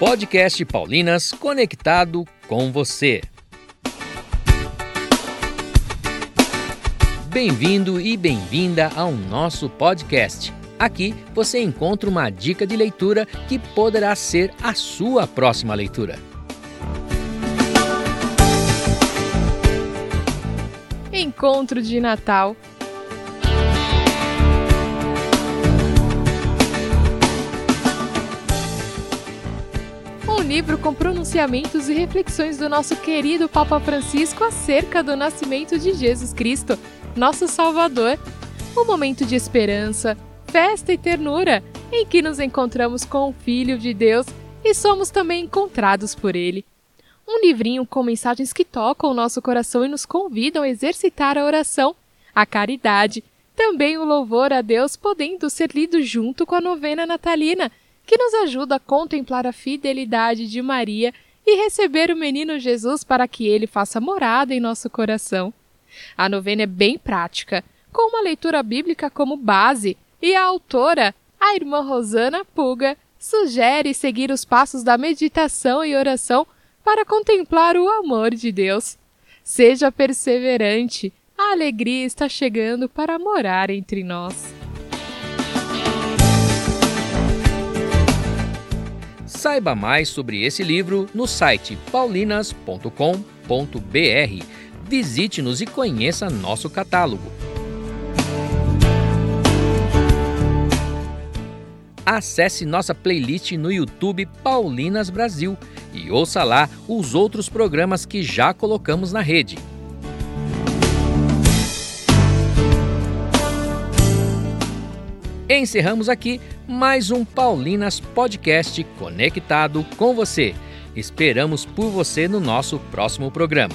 Podcast Paulinas conectado com você. Bem-vindo e bem-vinda ao nosso podcast. Aqui você encontra uma dica de leitura que poderá ser a sua próxima leitura. Encontro de Natal livro com pronunciamentos e reflexões do nosso querido Papa Francisco acerca do nascimento de Jesus Cristo, nosso Salvador. Um momento de esperança, festa e ternura em que nos encontramos com o Filho de Deus e somos também encontrados por Ele. Um livrinho com mensagens que tocam o nosso coração e nos convidam a exercitar a oração, a caridade, também o louvor a Deus, podendo ser lido junto com a novena natalina que nos ajuda a contemplar a fidelidade de Maria e receber o menino Jesus para que ele faça morada em nosso coração. A novena é bem prática, com uma leitura bíblica como base, e a autora, a irmã Rosana Puga, sugere seguir os passos da meditação e oração para contemplar o amor de Deus. Seja perseverante, a alegria está chegando para morar entre nós. Saiba mais sobre esse livro no site paulinas.com.br. Visite-nos e conheça nosso catálogo. Acesse nossa playlist no YouTube Paulinas Brasil e ouça lá os outros programas que já colocamos na rede. Encerramos aqui mais um Paulinas Podcast conectado com você. Esperamos por você no nosso próximo programa.